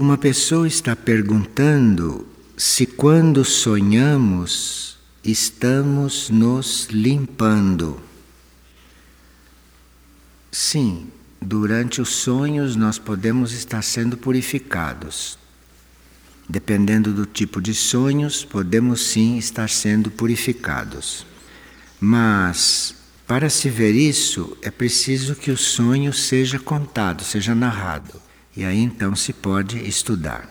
Uma pessoa está perguntando se quando sonhamos estamos nos limpando. Sim, durante os sonhos nós podemos estar sendo purificados. Dependendo do tipo de sonhos, podemos sim estar sendo purificados. Mas para se ver isso, é preciso que o sonho seja contado, seja narrado e aí então se pode estudar.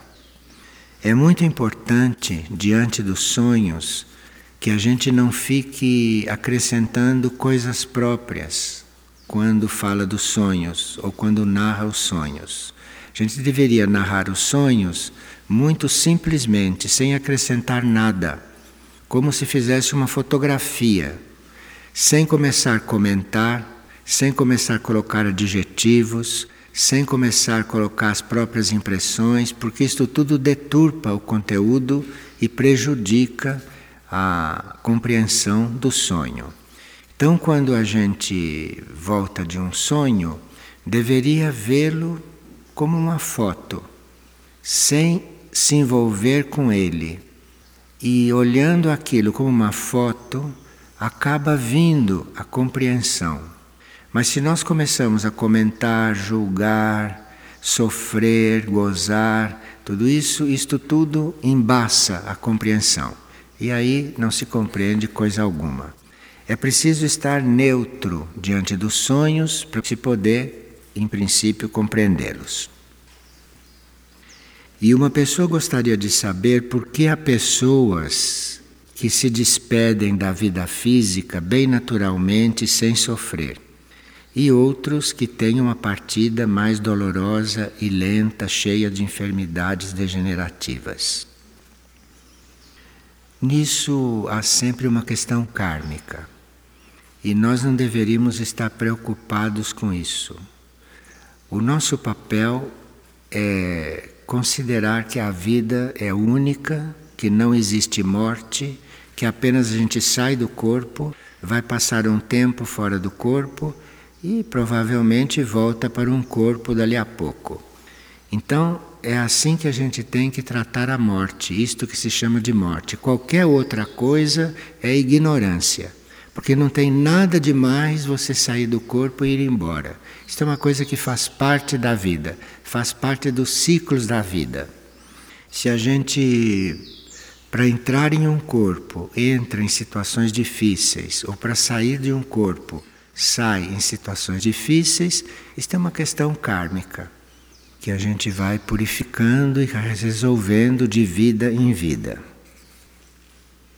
É muito importante, diante dos sonhos, que a gente não fique acrescentando coisas próprias quando fala dos sonhos ou quando narra os sonhos. A gente deveria narrar os sonhos muito simplesmente, sem acrescentar nada, como se fizesse uma fotografia, sem começar a comentar, sem começar a colocar adjetivos, sem começar a colocar as próprias impressões, porque isto tudo deturpa o conteúdo e prejudica a compreensão do sonho. Então, quando a gente volta de um sonho, deveria vê-lo como uma foto, sem se envolver com ele. E olhando aquilo como uma foto, acaba vindo a compreensão. Mas se nós começamos a comentar, julgar, sofrer, gozar, tudo isso, isto tudo embaça a compreensão. E aí não se compreende coisa alguma. É preciso estar neutro diante dos sonhos para se poder, em princípio, compreendê-los. E uma pessoa gostaria de saber por que há pessoas que se despedem da vida física bem naturalmente sem sofrer e outros que têm uma partida mais dolorosa e lenta, cheia de enfermidades degenerativas. Nisso há sempre uma questão kármica e nós não deveríamos estar preocupados com isso. O nosso papel é considerar que a vida é única, que não existe morte, que apenas a gente sai do corpo, vai passar um tempo fora do corpo e provavelmente volta para um corpo dali a pouco. Então, é assim que a gente tem que tratar a morte, isto que se chama de morte. Qualquer outra coisa é ignorância, porque não tem nada de mais você sair do corpo e ir embora. Isto é uma coisa que faz parte da vida, faz parte dos ciclos da vida. Se a gente, para entrar em um corpo, entra em situações difíceis, ou para sair de um corpo, sai em situações difíceis, isto é uma questão kármica que a gente vai purificando e resolvendo de vida em vida.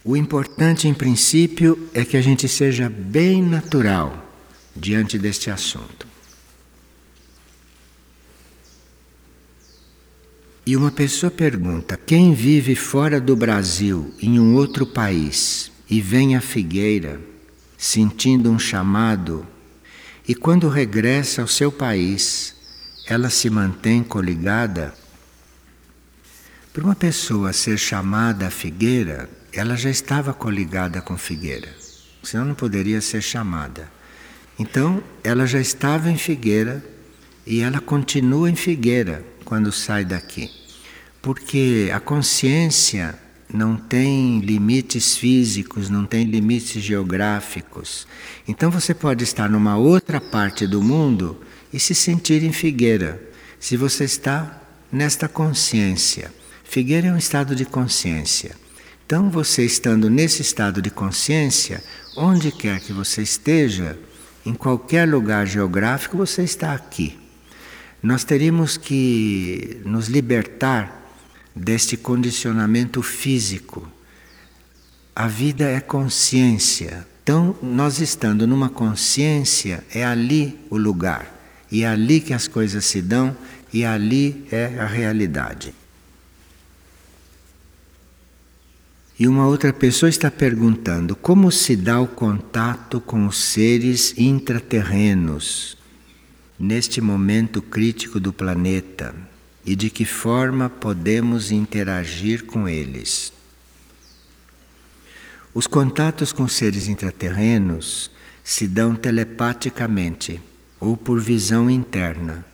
O importante, em princípio, é que a gente seja bem natural diante deste assunto. E uma pessoa pergunta: quem vive fora do Brasil, em um outro país, e vem à figueira, sentindo um chamado, e quando regressa ao seu país, ela se mantém coligada. Para uma pessoa ser chamada à figueira, ela já estava coligada com figueira, senão não poderia ser chamada. Então, ela já estava em figueira e ela continua em figueira quando sai daqui, porque a consciência não tem limites físicos, não tem limites geográficos. Então você pode estar numa outra parte do mundo e se sentir em figueira, se você está nesta consciência. Figueira é um estado de consciência. Então, você estando nesse estado de consciência, onde quer que você esteja, em qualquer lugar geográfico, você está aqui. Nós teríamos que nos libertar deste condicionamento físico. A vida é consciência. Então, nós estando numa consciência, é ali o lugar. E é ali que as coisas se dão, e ali é a realidade. E uma outra pessoa está perguntando como se dá o contato com os seres intraterrenos neste momento crítico do planeta e de que forma podemos interagir com eles. Os contatos com seres intraterrenos se dão telepaticamente, ou por visão interna,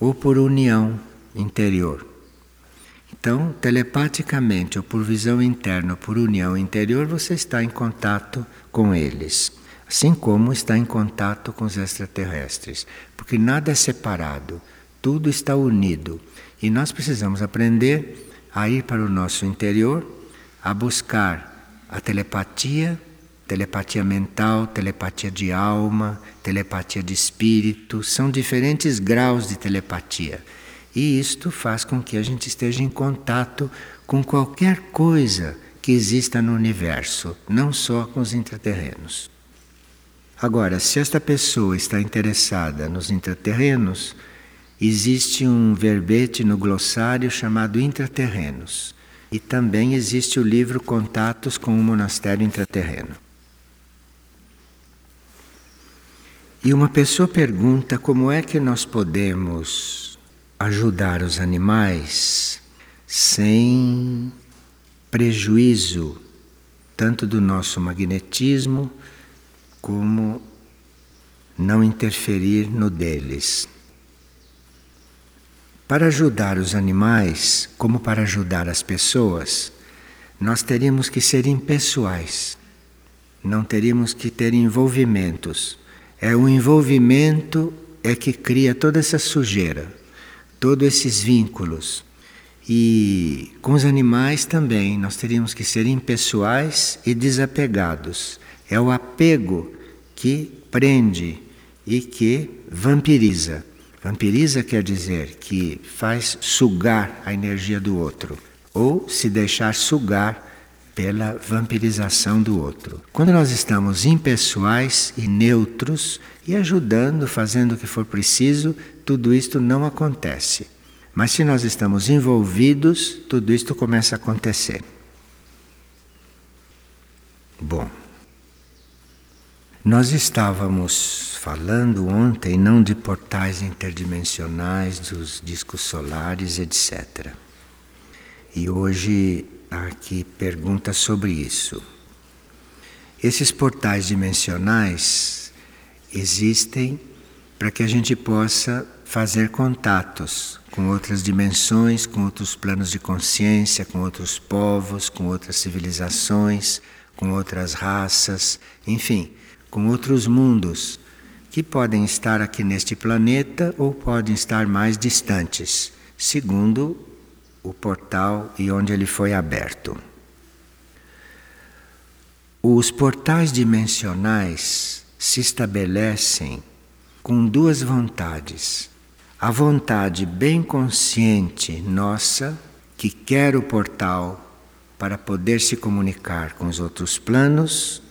ou por união interior. Então, telepaticamente, ou por visão interna, ou por união interior, você está em contato com eles. Assim como está em contato com os extraterrestres. Porque nada é separado, tudo está unido. E nós precisamos aprender a ir para o nosso interior, a buscar a telepatia, telepatia mental, telepatia de alma, telepatia de espírito, são diferentes graus de telepatia. E isto faz com que a gente esteja em contato com qualquer coisa que exista no universo, não só com os intraterrenos. Agora, se esta pessoa está interessada nos intraterrenos, existe um verbete no glossário chamado intraterrenos. E também existe o livro Contatos com o Monastério Intraterreno. E uma pessoa pergunta como é que nós podemos ajudar os animais sem prejuízo tanto do nosso magnetismo como não interferir no deles. Para ajudar os animais, como para ajudar as pessoas, nós teríamos que ser impessoais, não teríamos que ter envolvimentos. É o envolvimento é que cria toda essa sujeira, todos esses vínculos. E com os animais também, nós teríamos que ser impessoais e desapegados. É o apego que prende e que vampiriza. Vampiriza quer dizer que faz sugar a energia do outro ou se deixar sugar pela vampirização do outro. Quando nós estamos impessoais e neutros e ajudando, fazendo o que for preciso, tudo isto não acontece. Mas se nós estamos envolvidos, tudo isto começa a acontecer. Bom, nós estávamos falando ontem não de portais interdimensionais, dos discos solares, etc. E hoje aqui pergunta sobre isso. Esses portais dimensionais existem para que a gente possa fazer contatos com outras dimensões, com outros planos de consciência, com outros povos, com outras civilizações, com outras raças, enfim com outros mundos que podem estar aqui neste planeta ou podem estar mais distantes, segundo o portal e onde ele foi aberto. Os portais dimensionais se estabelecem com duas vontades. A vontade bem consciente nossa, que quer o portal para poder se comunicar com os outros planos,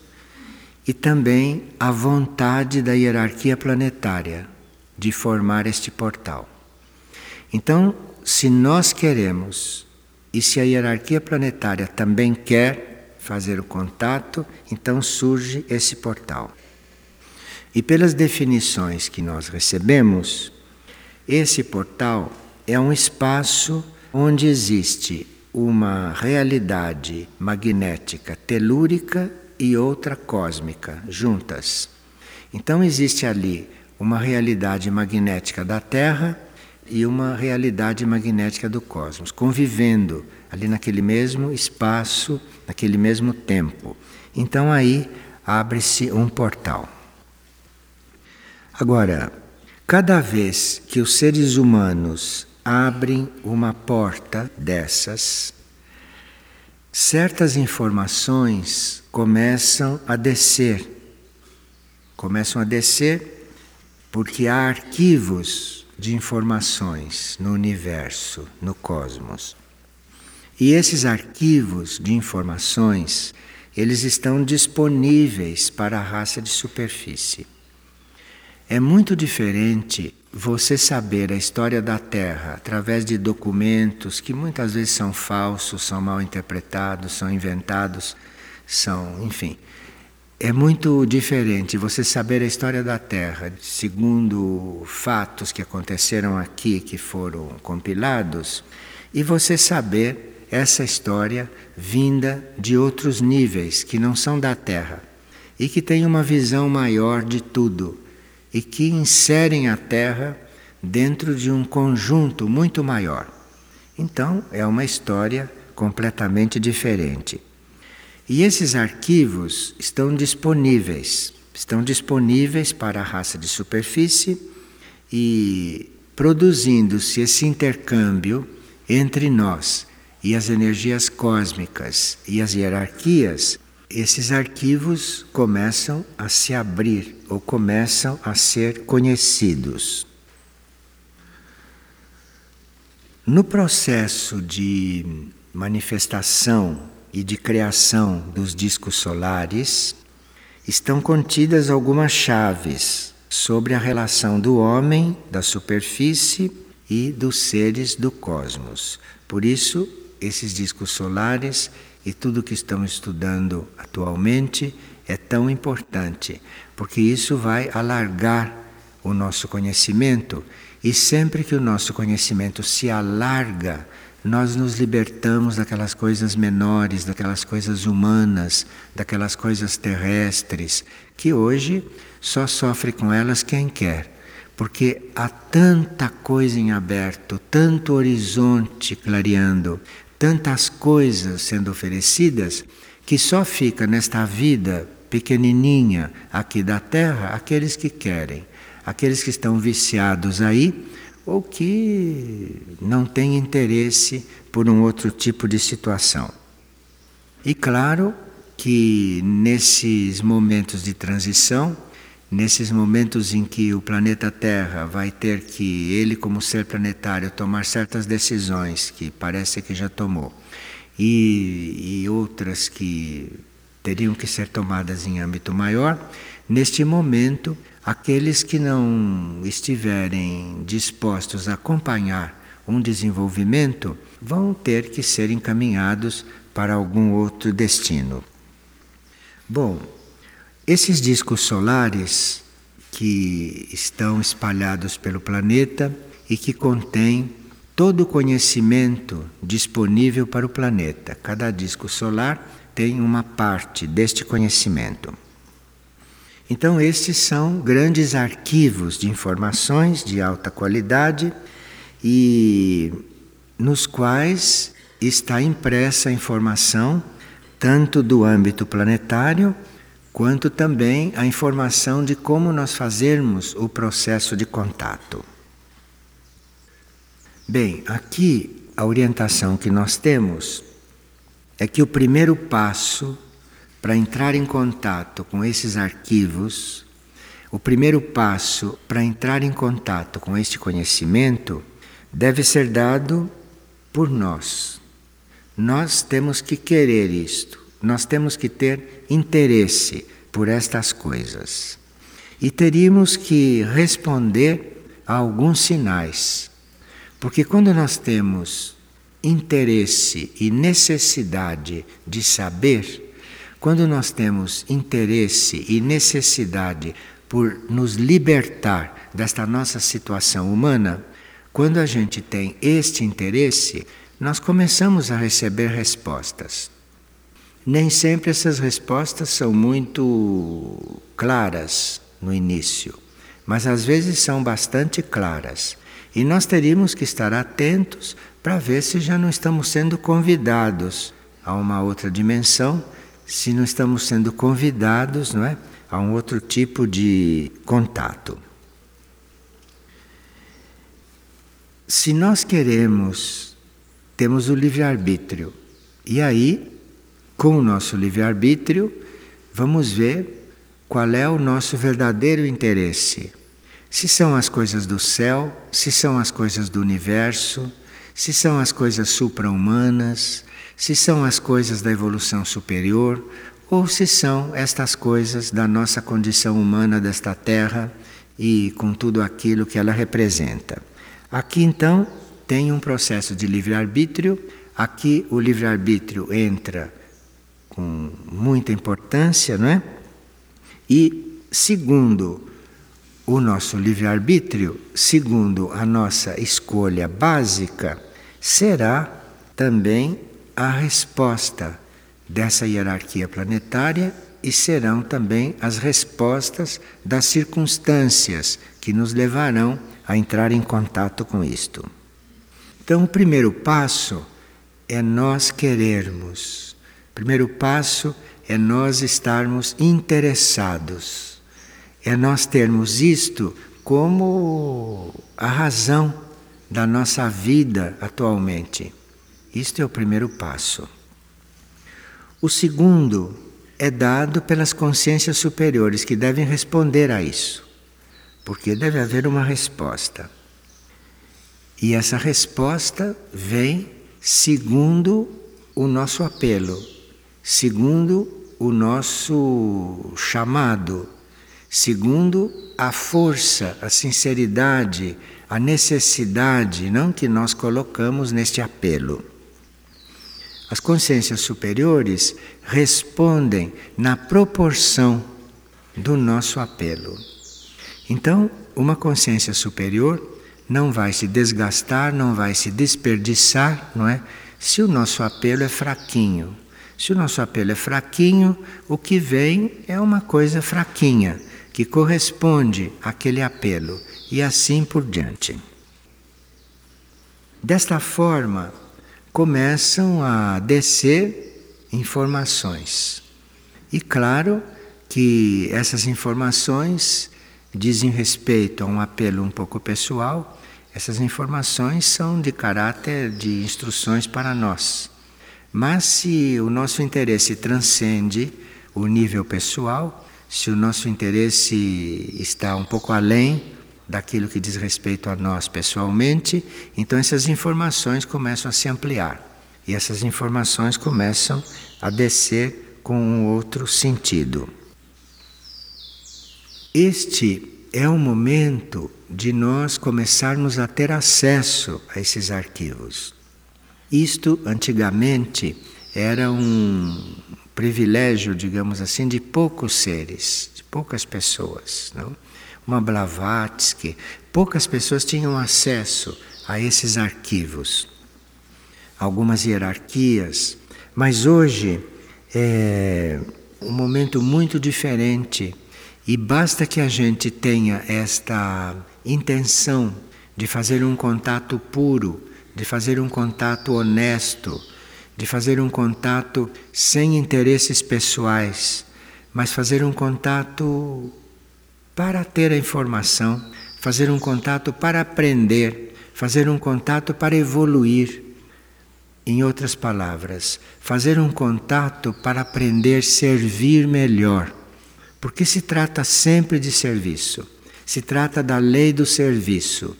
e também a vontade da hierarquia planetária de formar este portal. Então, se nós queremos e se a hierarquia planetária também quer fazer o contato, então surge esse portal. E pelas definições que nós recebemos, esse portal é um espaço onde existe uma realidade magnética telúrica e outra cósmica juntas. Então existe ali uma realidade magnética da Terra e uma realidade magnética do cosmos, convivendo ali naquele mesmo espaço, naquele mesmo tempo. Então aí abre-se um portal. Agora, cada vez que os seres humanos abrem uma porta dessas, certas informações começam a descer. Começam a descer porque há arquivos de informações no universo, no cosmos. E esses arquivos de informações, eles estão disponíveis para a raça de superfície. É muito diferente você saber a história da Terra através de documentos que muitas vezes são falsos, são mal interpretados, são inventados são, enfim. É muito diferente você saber a história da Terra segundo fatos que aconteceram aqui, que foram compilados, e você saber essa história vinda de outros níveis que não são da Terra e que têm uma visão maior de tudo e que inserem a Terra dentro de um conjunto muito maior. Então é uma história completamente diferente. E esses arquivos estão disponíveis, estão disponíveis para a raça de superfície e produzindo-se esse intercâmbio entre nós e as energias cósmicas e as hierarquias, esses arquivos começam a se abrir ou começam a ser conhecidos. No processo de manifestação e de criação dos discos solares, estão contidas algumas chaves sobre a relação do homem, da superfície e dos seres do cosmos. Por isso, esses discos solares e tudo que estamos estudando atualmente é tão importante, porque isso vai alargar o nosso conhecimento e sempre que o nosso conhecimento se alarga, nós nos libertamos daquelas coisas menores, daquelas coisas humanas, daquelas coisas terrestres, que hoje só sofre com elas quem quer. Porque há tanta coisa em aberto, tanto horizonte clareando, tantas coisas sendo oferecidas, que só fica nesta vida pequenininha aqui da terra aqueles que querem aqueles que estão viciados aí ou que não têm interesse por um outro tipo de situação. E claro que nesses momentos de transição, nesses momentos em que o planeta Terra vai ter que, ele como ser planetário, tomar certas decisões que parece que já tomou, e, e outras que teriam que ser tomadas em âmbito maior, neste momento Aqueles que não estiverem dispostos a acompanhar um desenvolvimento vão ter que ser encaminhados para algum outro destino. Bom, esses discos solares que estão espalhados pelo planeta e que contêm todo o conhecimento disponível para o planeta. Cada disco solar tem uma parte deste conhecimento. Então, estes são grandes arquivos de informações de alta qualidade e nos quais está impressa a informação tanto do âmbito planetário quanto também a informação de como nós fazermos o processo de contato. Bem, aqui a orientação que nós temos é que o primeiro passo para entrar em contato com esses arquivos, o primeiro passo para entrar em contato com este conhecimento deve ser dado por nós. Nós temos que querer isto, nós temos que ter interesse por estas coisas. E teríamos que responder a alguns sinais. Porque quando nós temos interesse e necessidade de saber, quando nós temos interesse e necessidade por nos libertar desta nossa situação humana, quando a gente tem este interesse, nós começamos a receber respostas. Nem sempre essas respostas são muito claras no início, mas às vezes são bastante claras. E nós teríamos que estar atentos para ver se já não estamos sendo convidados a uma outra dimensão se não estamos sendo convidados não é, a um outro tipo de contato. Se nós queremos, temos o livre-arbítrio. E aí, com o nosso livre-arbítrio, vamos ver qual é o nosso verdadeiro interesse. Se são as coisas do céu, se são as coisas do universo, se são as coisas supra-humanas, se são as coisas da evolução superior ou se são estas coisas da nossa condição humana desta terra e com tudo aquilo que ela representa. Aqui então tem um processo de livre-arbítrio, aqui o livre-arbítrio entra com muita importância, não é? E segundo o nosso livre-arbítrio, segundo a nossa escolha básica, será também a resposta dessa hierarquia planetária e serão também as respostas das circunstâncias que nos levarão a entrar em contato com isto. Então, o primeiro passo é nós querermos. Primeiro passo é nós estarmos interessados. É nós termos isto como a razão da nossa vida atualmente. Isto é o primeiro passo. O segundo é dado pelas consciências superiores que devem responder a isso, porque deve haver uma resposta. E essa resposta vem segundo o nosso apelo, segundo o nosso chamado, segundo a força, a sinceridade, a necessidade, não que nós colocamos neste apelo. As consciências superiores respondem na proporção do nosso apelo. Então, uma consciência superior não vai se desgastar, não vai se desperdiçar, não é? Se o nosso apelo é fraquinho. Se o nosso apelo é fraquinho, o que vem é uma coisa fraquinha, que corresponde àquele apelo, e assim por diante. Desta forma, começam a descer informações. E claro que essas informações dizem respeito a um apelo um pouco pessoal, essas informações são de caráter de instruções para nós. Mas se o nosso interesse transcende o nível pessoal, se o nosso interesse está um pouco além daquilo que diz respeito a nós pessoalmente, então essas informações começam a se ampliar e essas informações começam a descer com um outro sentido. Este é o momento de nós começarmos a ter acesso a esses arquivos. Isto antigamente era um privilégio, digamos assim, de poucos seres, de poucas pessoas, não? uma Blavatsky, poucas pessoas tinham acesso a esses arquivos, algumas hierarquias, mas hoje é um momento muito diferente. E basta que a gente tenha esta intenção de fazer um contato puro, de fazer um contato honesto, de fazer um contato sem interesses pessoais, mas fazer um contato para ter a informação, fazer um contato para aprender, fazer um contato para evoluir. Em outras palavras, fazer um contato para aprender a servir melhor. Porque se trata sempre de serviço, se trata da lei do serviço.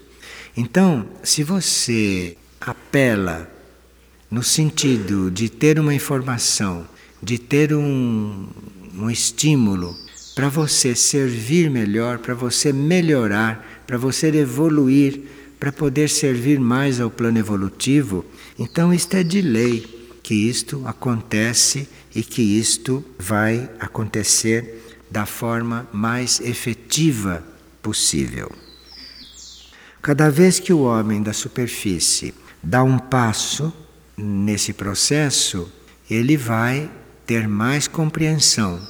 Então, se você apela no sentido de ter uma informação, de ter um, um estímulo para você servir melhor, para você melhorar, para você evoluir, para poder servir mais ao plano evolutivo, então isto é de lei que isto acontece e que isto vai acontecer da forma mais efetiva possível. Cada vez que o homem da superfície dá um passo nesse processo, ele vai ter mais compreensão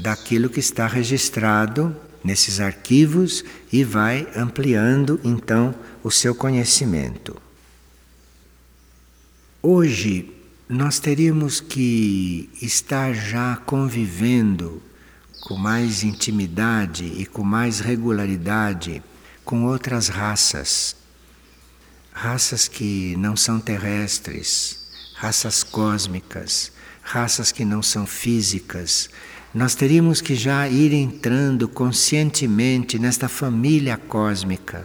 daquilo que está registrado nesses arquivos e vai ampliando então o seu conhecimento. Hoje nós teríamos que estar já convivendo com mais intimidade e com mais regularidade com outras raças, raças que não são terrestres, raças cósmicas, raças que não são físicas, nós teríamos que já ir entrando conscientemente nesta família cósmica.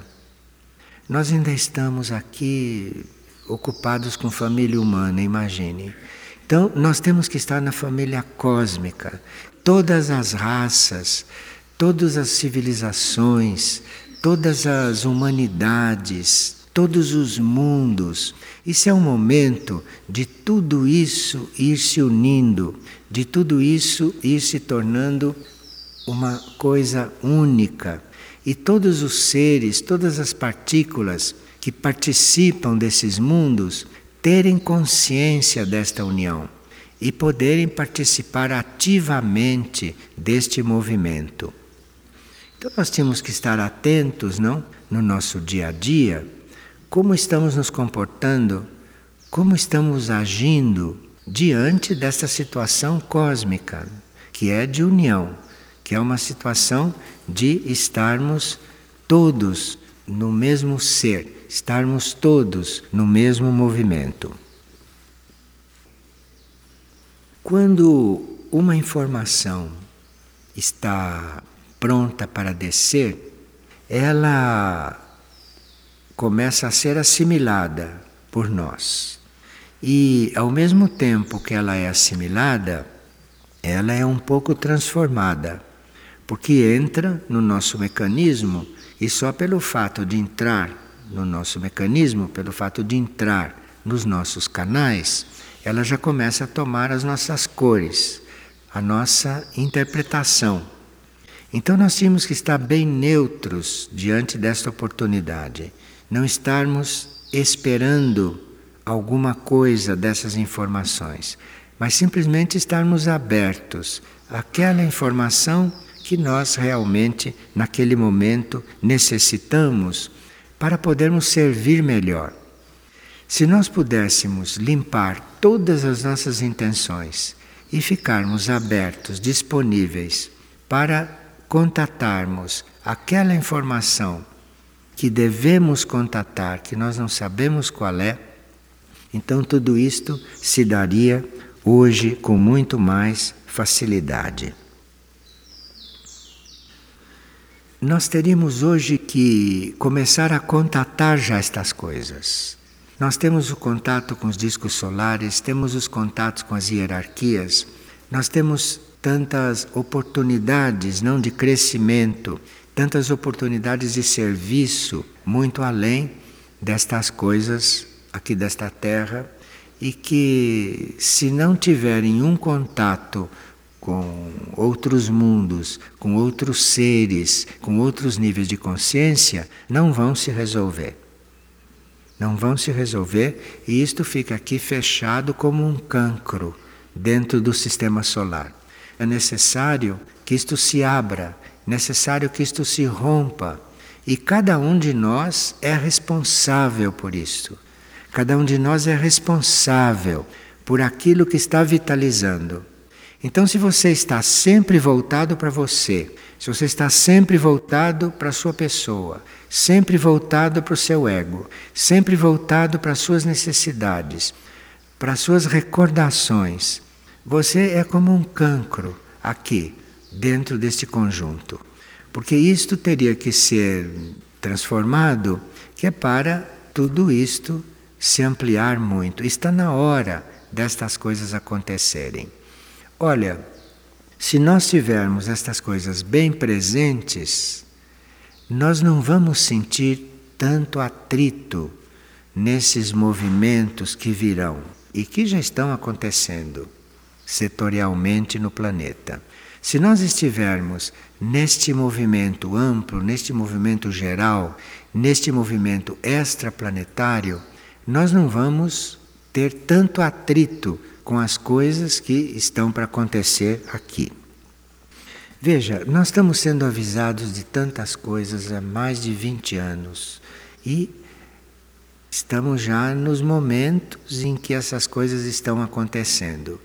Nós ainda estamos aqui ocupados com família humana, imagine. Então, nós temos que estar na família cósmica. Todas as raças, todas as civilizações, todas as humanidades, todos os mundos. Isso é um momento de tudo isso ir se unindo de tudo isso ir se tornando uma coisa única. E todos os seres, todas as partículas que participam desses mundos terem consciência desta união e poderem participar ativamente deste movimento. Então nós temos que estar atentos, não, no nosso dia a dia, como estamos nos comportando, como estamos agindo diante desta situação cósmica, que é de união, que é uma situação de estarmos todos no mesmo ser, estarmos todos no mesmo movimento. Quando uma informação está pronta para descer, ela começa a ser assimilada por nós. E ao mesmo tempo que ela é assimilada, ela é um pouco transformada, porque entra no nosso mecanismo e só pelo fato de entrar no nosso mecanismo, pelo fato de entrar nos nossos canais, ela já começa a tomar as nossas cores, a nossa interpretação. Então nós tínhamos que estar bem neutros diante desta oportunidade, não estarmos esperando alguma coisa dessas informações, mas simplesmente estarmos abertos àquela informação que nós realmente, naquele momento, necessitamos para podermos servir melhor. Se nós pudéssemos limpar todas as nossas intenções e ficarmos abertos, disponíveis para contatarmos aquela informação que devemos contatar, que nós não sabemos qual é, então tudo isto se daria hoje com muito mais facilidade. Nós teríamos hoje que começar a contatar já estas coisas. Nós temos o contato com os discos solares, temos os contatos com as hierarquias, nós temos tantas oportunidades não de crescimento, tantas oportunidades de serviço muito além destas coisas aqui desta terra e que se não tiverem um contato com outros mundos, com outros seres, com outros níveis de consciência, não vão se resolver. Não vão se resolver e isto fica aqui fechado como um cancro dentro do sistema solar. É necessário que isto se abra, necessário que isto se rompa. E cada um de nós é responsável por isto. Cada um de nós é responsável por aquilo que está vitalizando. Então, se você está sempre voltado para você, se você está sempre voltado para a sua pessoa, sempre voltado para o seu ego, sempre voltado para as suas necessidades, para as suas recordações, você é como um cancro aqui, dentro deste conjunto. Porque isto teria que ser transformado, que é para tudo isto se ampliar muito. Está na hora destas coisas acontecerem. Olha, se nós tivermos estas coisas bem presentes, nós não vamos sentir tanto atrito nesses movimentos que virão e que já estão acontecendo setorialmente no planeta. Se nós estivermos neste movimento amplo, neste movimento geral, neste movimento extraplanetário, nós não vamos ter tanto atrito com as coisas que estão para acontecer aqui. Veja, nós estamos sendo avisados de tantas coisas há mais de 20 anos e estamos já nos momentos em que essas coisas estão acontecendo.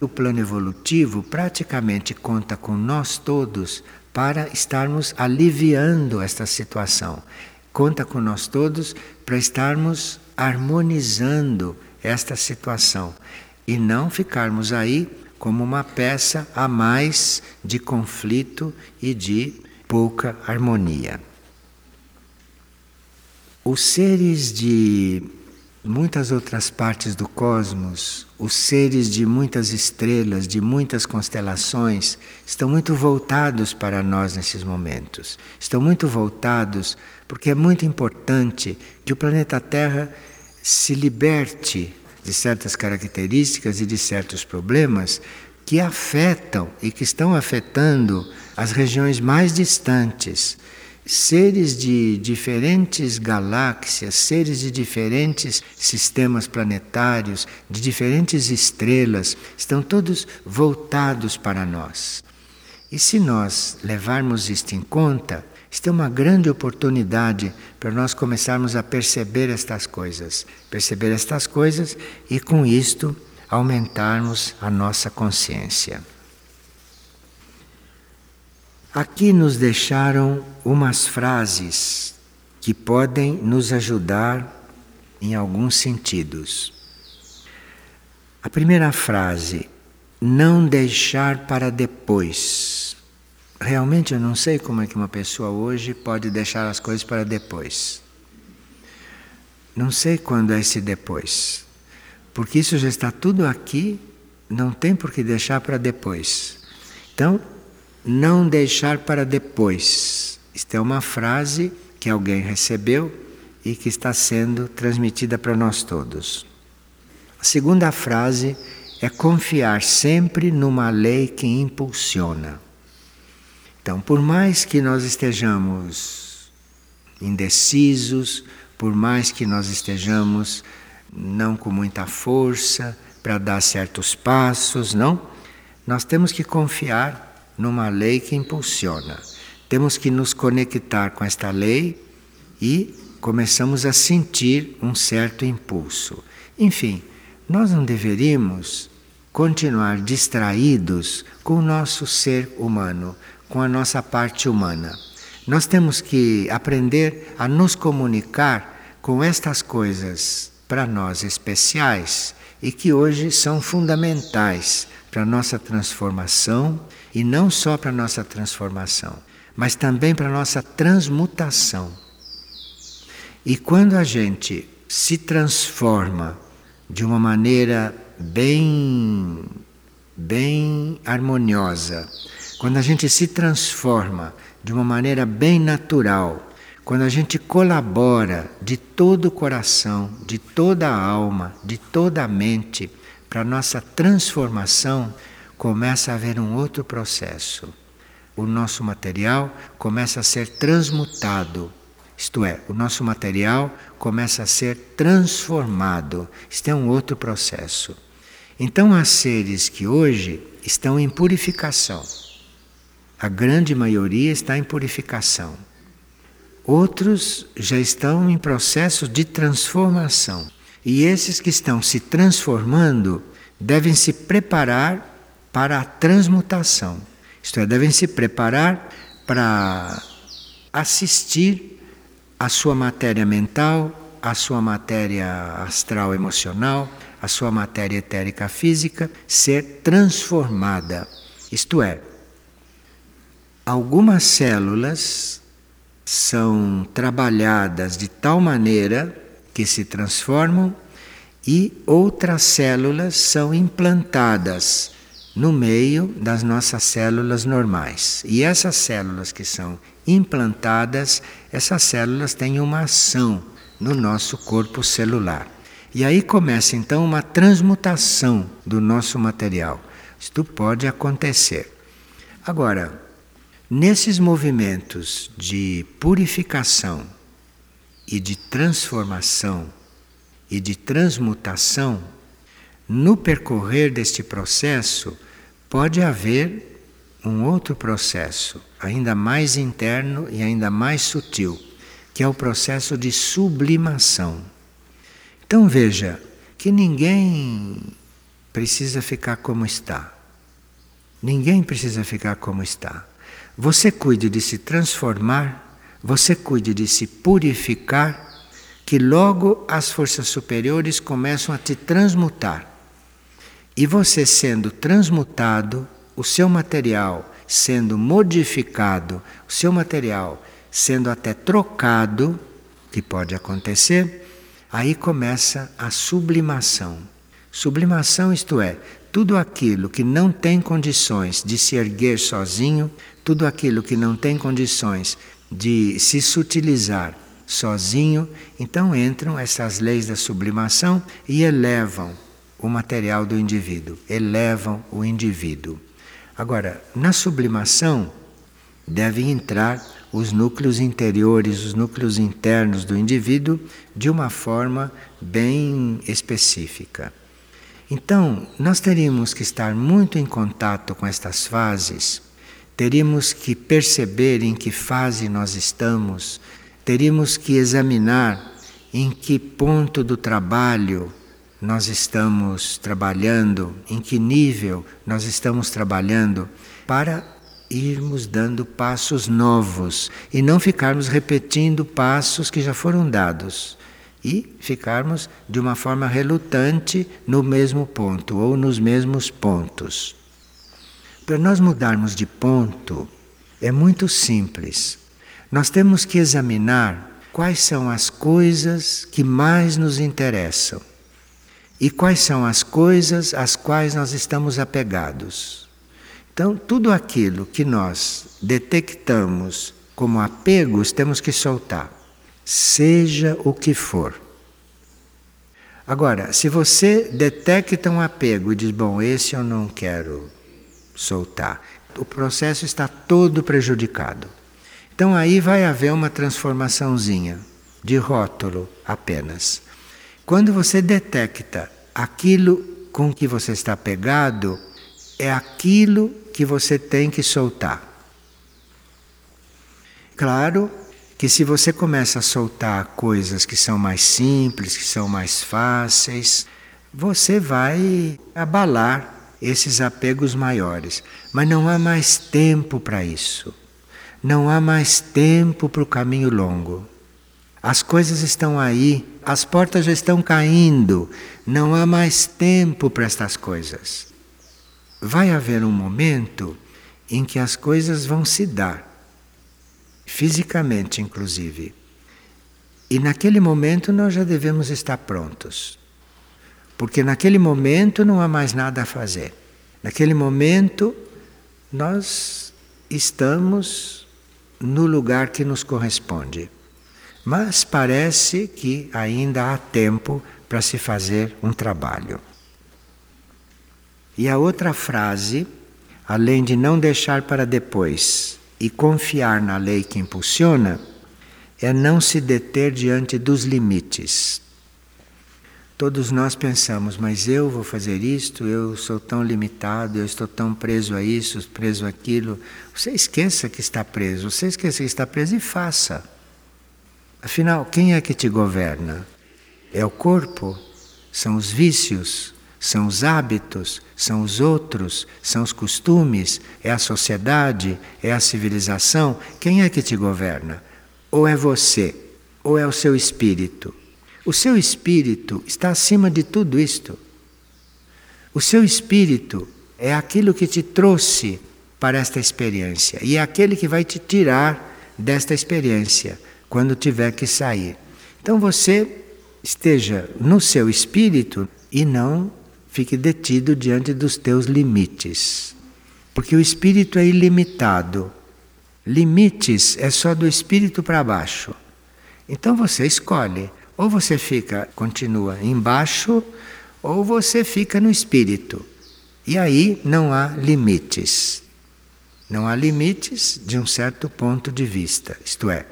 O plano evolutivo praticamente conta com nós todos para estarmos aliviando esta situação. Conta com nós todos para estarmos harmonizando esta situação e não ficarmos aí como uma peça a mais de conflito e de pouca harmonia. Os seres de muitas outras partes do cosmos, os seres de muitas estrelas, de muitas constelações, estão muito voltados para nós nesses momentos. Estão muito voltados porque é muito importante que o planeta Terra se liberte de certas características e de certos problemas que afetam e que estão afetando as regiões mais distantes. Seres de diferentes galáxias, seres de diferentes sistemas planetários, de diferentes estrelas, estão todos voltados para nós. E se nós levarmos isto em conta, Isto é uma grande oportunidade para nós começarmos a perceber estas coisas, perceber estas coisas e com isto aumentarmos a nossa consciência. Aqui nos deixaram umas frases que podem nos ajudar em alguns sentidos. A primeira frase, não deixar para depois. Realmente eu não sei como é que uma pessoa hoje pode deixar as coisas para depois. Não sei quando é esse depois. Porque isso já está tudo aqui, não tem por que deixar para depois. Então, não deixar para depois. Isto é uma frase que alguém recebeu e que está sendo transmitida para nós todos. A segunda frase é confiar sempre numa lei que impulsiona. Então, por mais que nós estejamos indecisos, por mais que nós estejamos não com muita força para dar certos passos, não, nós temos que confiar numa lei que impulsiona. Temos que nos conectar com esta lei e começamos a sentir um certo impulso. Enfim, nós não deveríamos continuar distraídos com o nosso ser humano, com a nossa parte humana. Nós temos que aprender a nos comunicar com estas coisas para nós especiais e que hoje são fundamentais para a nossa transformação e não só para a nossa transformação, mas também para a nossa transmutação. E quando a gente se transforma de uma maneira bem bem harmoniosa, quando a gente se transforma de uma maneira bem natural, quando a gente colabora de todo o coração, de toda a alma, de toda a mente para nossa transformação, começa a haver um outro processo. O nosso material começa a ser transmutado, isto é, o nosso material começa a ser transformado. Isto é um outro processo. Então, há seres que hoje estão em purificação. A grande maioria está em purificação. Outros já estão em processo de transformação. E esses que estão se transformando devem se preparar para a transmutação. Isto é, devem se preparar para assistir a sua matéria mental, a sua matéria astral emocional, a sua matéria etérica física ser transformada. Isto é, algumas células são trabalhadas de tal maneira que se transformam e outras células são implantadas no meio das nossas células normais. E essas células que são implantadas, essas células têm uma ação no nosso corpo celular. E aí começa então uma transmutação do nosso material. Isto pode acontecer. Agora, nesses movimentos de purificação e de transformação e de transmutação, no percorrer deste processo, pode haver um outro processo, ainda mais interno e ainda mais sutil, que é o processo de sublimação. Então veja que ninguém precisa ficar como está. Ninguém precisa ficar como está. Você cuide de se transformar, você cuide de se purificar, que logo as forças superiores começam a te transmutar. E você sendo transmutado, o seu material sendo modificado, o seu material sendo até trocado, que pode acontecer, aí começa a sublimação. Sublimação, isto é, tudo aquilo que não tem condições de se erguer sozinho, tudo aquilo que não tem condições de se sutilizar sozinho, então entram essas leis da sublimação e elevam o material do indivíduo, elevam o indivíduo. Agora, na sublimação devem entrar os núcleos interiores, os núcleos internos do indivíduo de uma forma bem específica. Então, nós teríamos que estar muito em contato com estas fases, teríamos que perceber em que fase nós estamos, teríamos que examinar em que ponto do trabalho nós estamos trabalhando, em que nível nós estamos trabalhando, para irmos dando passos novos e não ficarmos repetindo passos que já foram dados e ficarmos de uma forma relutante no mesmo ponto ou nos mesmos pontos. Para nós mudarmos de ponto é muito simples. Nós temos que examinar quais são as coisas que mais nos interessam e quais são as coisas às quais nós estamos apegados. Então, tudo aquilo que nós detectamos como apegos, temos que soltar, seja o que for. Agora, se você detecta um apego e diz, bom, esse eu não quero soltar, o processo está todo prejudicado. Então aí vai haver uma transformaçãozinha de rótulo apenas. Quando você detecta aquilo com que você está pegado, é aquilo que você tem que soltar. Claro que se você começa a soltar coisas que são mais simples, que são mais fáceis, você vai abalar esses apegos maiores. Mas não há mais tempo para isso. Não há mais tempo para o caminho longo. As coisas estão aí, as portas já estão caindo, não há mais tempo para estas coisas vai haver um momento em que as coisas vão se dar, fisicamente inclusive. E naquele momento nós já devemos estar prontos. Porque naquele momento não há mais nada a fazer. Naquele momento nós estamos no lugar que nos corresponde. Mas parece que ainda há tempo para se fazer um trabalho. E a outra frase, além de não deixar para depois e confiar na lei que impulsiona, é não se deter diante dos limites. Todos nós pensamos, mas eu vou fazer isto, eu sou tão limitado, eu estou tão preso a isso, preso àquilo. Você esqueça que está preso, você esqueça que está preso e faça. Afinal, quem é que te governa? É o corpo? São os vícios? São os hábitos, são os outros, são os costumes, é a sociedade, é a civilização. Quem é que te governa? Ou é você, ou é o seu espírito? O seu espírito está acima de tudo isto. O seu espírito é aquilo que te trouxe para esta experiência e é aquele que vai te tirar desta experiência quando tiver que sair. Então você esteja no seu espírito e não fique detido diante dos teus limites. Porque o espírito é ilimitado. Limites é só do espírito para baixo. Então você escolhe. Ou você fica, continua embaixo, ou você fica no espírito. E aí não há limites. Não há limites de um certo ponto de vista. Isto é,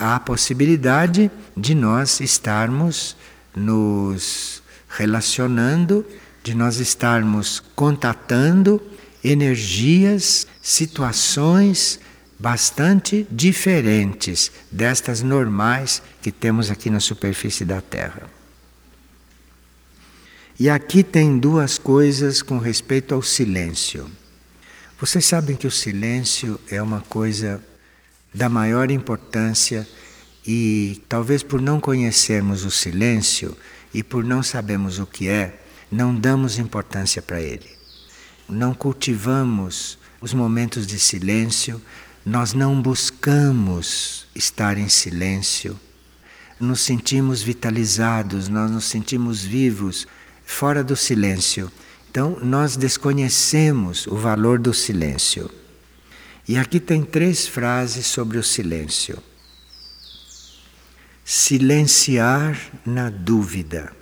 há a possibilidade de nós estarmos nos relacionando de nós estarmos contatando energias, situações bastante diferentes destas normais que temos aqui na superfície da Terra. E aqui tem duas coisas com respeito ao silêncio. Vocês sabem que o silêncio é uma coisa da maior importância e talvez por não conhecermos o silêncio e por não sabermos o que é, não damos importância para ele. Não cultivamos os momentos de silêncio, nós não buscamos estar em silêncio. Nos sentimos vitalizados, nós nos sentimos vivos fora do silêncio. Então, nós desconhecemos o valor do silêncio. E aqui tem três frases sobre o silêncio. Silenciar na dúvida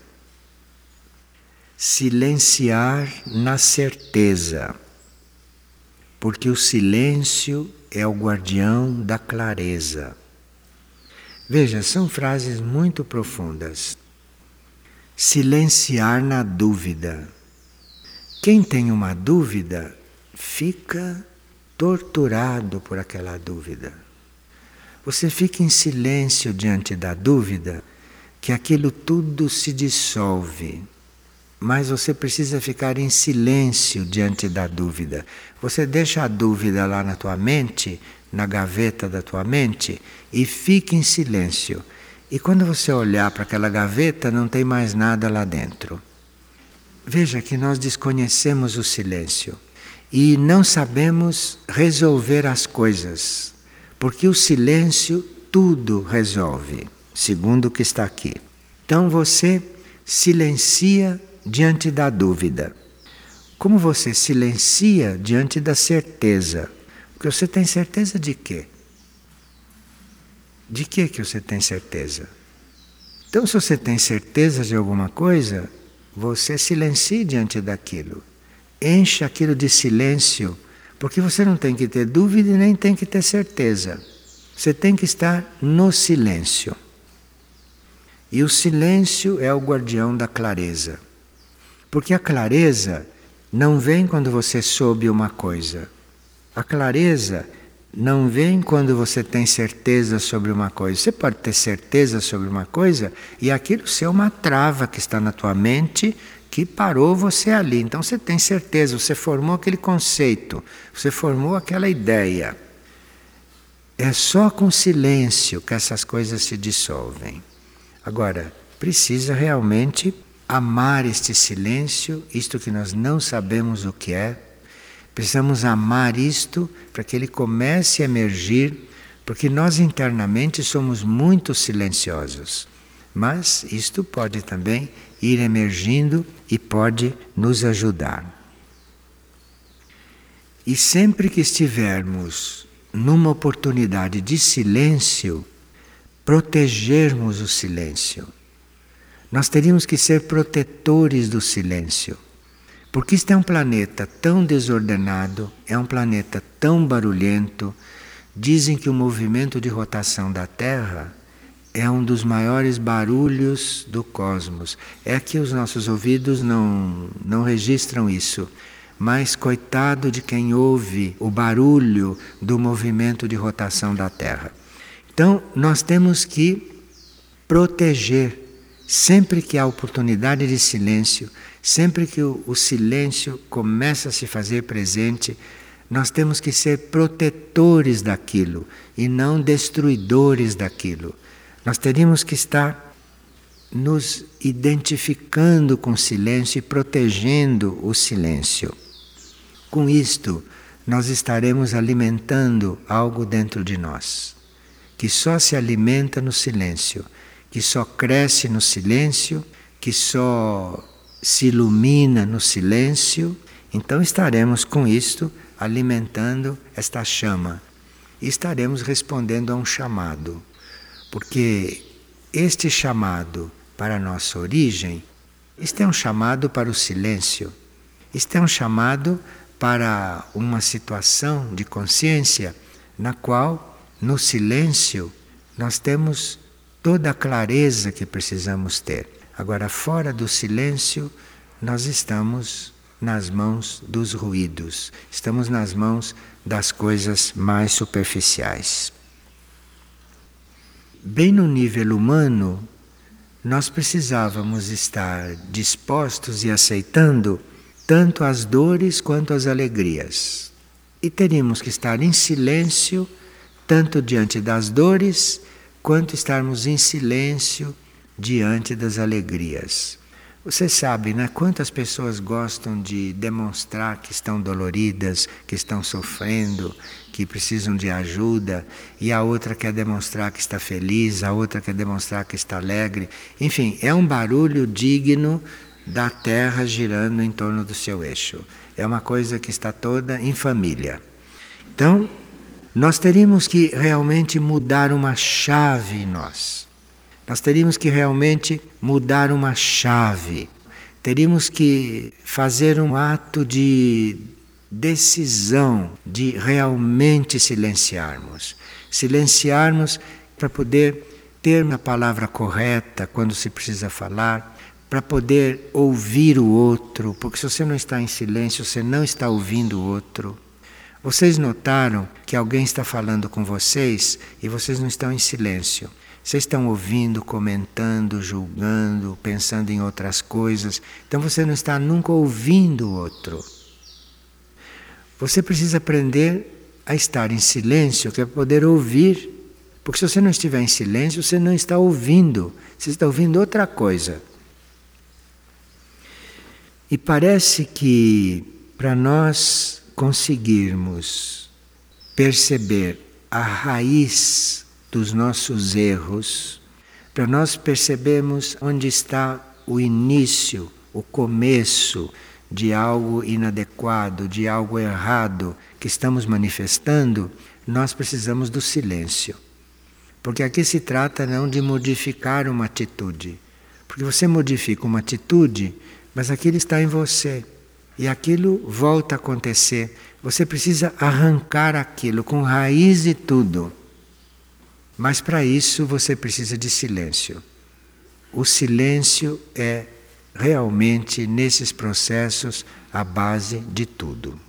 silenciar na certeza, porque o silêncio é o guardião da clareza. Veja, são frases muito profundas. Silenciar na dúvida. Quem tem uma dúvida fica torturado por aquela dúvida. Você fica em silêncio diante da dúvida, que aquilo tudo se dissolve. Mas você precisa ficar em silêncio diante da dúvida. Você deixa a dúvida lá na tua mente, na gaveta da tua mente, e fica em silêncio. E quando você olhar para aquela gaveta, não tem mais nada lá dentro. Veja que nós desconhecemos o silêncio e não sabemos resolver as coisas, porque o silêncio tudo resolve, segundo o que está aqui. Então você silencia diante da dúvida. Como você silencia diante da certeza? Porque você tem certeza de quê? De que que você tem certeza? Então, se você tem certeza de alguma coisa, você silencie diante daquilo. Enche aquilo de silêncio, porque você não tem que ter dúvida e nem tem que ter certeza. Você tem que estar no silêncio. E o silêncio é o guardião da clareza. Porque a clareza não vem quando você soube uma coisa. A clareza não vem quando você tem certeza sobre uma coisa. Você pode ter certeza sobre uma coisa e aquilo ser uma trava que está na tua mente que parou você ali. Então você tem certeza, você formou aquele conceito, você formou aquela ideia. É só com silêncio que essas coisas se dissolvem. Agora, precisa realmente amar este silêncio, isto que nós não sabemos o que é, Precisamos amar isto para que ele comece a emergir, porque nós internamente somos muito silenciosos. Mas isto pode também ir emergindo e pode nos ajudar. E sempre que estivermos numa oportunidade de silêncio, protegermos o silêncio. Nós teríamos que ser protetores do silêncio. Porque este é um planeta tão desordenado, é um planeta tão barulhento. Dizem que o movimento de rotação da Terra é um dos maiores barulhos do cosmos. É que os nossos ouvidos não, não registram isso. Mas coitado de quem ouve o barulho do movimento de rotação da Terra. Então, nós temos que proteger sempre que há oportunidade de silêncio, Sempre que o, o silêncio começa a se fazer presente, nós temos que ser protetores daquilo e não destruidores daquilo. Nós teríamos que estar nos identificando com o silêncio e protegendo o silêncio. Com isto, nós estaremos alimentando algo dentro de nós, que só se alimenta no silêncio, que só cresce no silêncio, que só se ilumina no silêncio, então estaremos com isto alimentando esta chama. E estaremos respondendo a um chamado, porque este chamado para a nossa origem, este é um chamado para o silêncio, este é um chamado para uma situação de consciência na qual, no silêncio, nós temos toda a clareza que precisamos ter. Agora, fora do silêncio, nós estamos nas mãos dos ruídos, estamos nas mãos das coisas mais superficiais. Bem no nível humano, nós precisávamos estar dispostos e aceitando tanto as dores quanto as alegrias. E teríamos que estar em silêncio, tanto diante das dores, quanto estarmos em silêncio diante das alegrias. Você sabe, né, quantas pessoas gostam de demonstrar que estão doloridas, que estão sofrendo, que precisam de ajuda, e a outra quer demonstrar que está feliz, a outra quer demonstrar que está alegre. Enfim, é um barulho digno da Terra girando em torno do seu eixo. É uma coisa que está toda em família. Então, nós teríamos que realmente mudar uma chave em nós. Nós teríamos que realmente mudar uma chave, teríamos que fazer um ato de decisão de realmente silenciarmos. Silenciarmos para poder ter a palavra correta quando se precisa falar, para poder ouvir o outro, porque se você não está em silêncio, você não está ouvindo o outro. Vocês notaram que alguém está falando com vocês e vocês não estão em silêncio. Vocês estão ouvindo, comentando, julgando, pensando em outras coisas. Então você não está nunca ouvindo o outro. Você precisa aprender a estar em silêncio, que é poder ouvir. Porque se você não estiver em silêncio, você não está ouvindo. Você está ouvindo outra coisa. E parece que para nós conseguirmos perceber a raiz dos nossos erros, para nós percebermos onde está o início, o começo de algo inadequado, de algo errado que estamos manifestando, nós precisamos do silêncio. Porque aqui se trata não de modificar uma atitude. Porque você modifica uma atitude, mas aquilo está em você. E aquilo volta a acontecer. Você precisa arrancar aquilo com raiz e tudo. Mas para isso você precisa de silêncio. O silêncio é realmente, nesses processos, a base de tudo.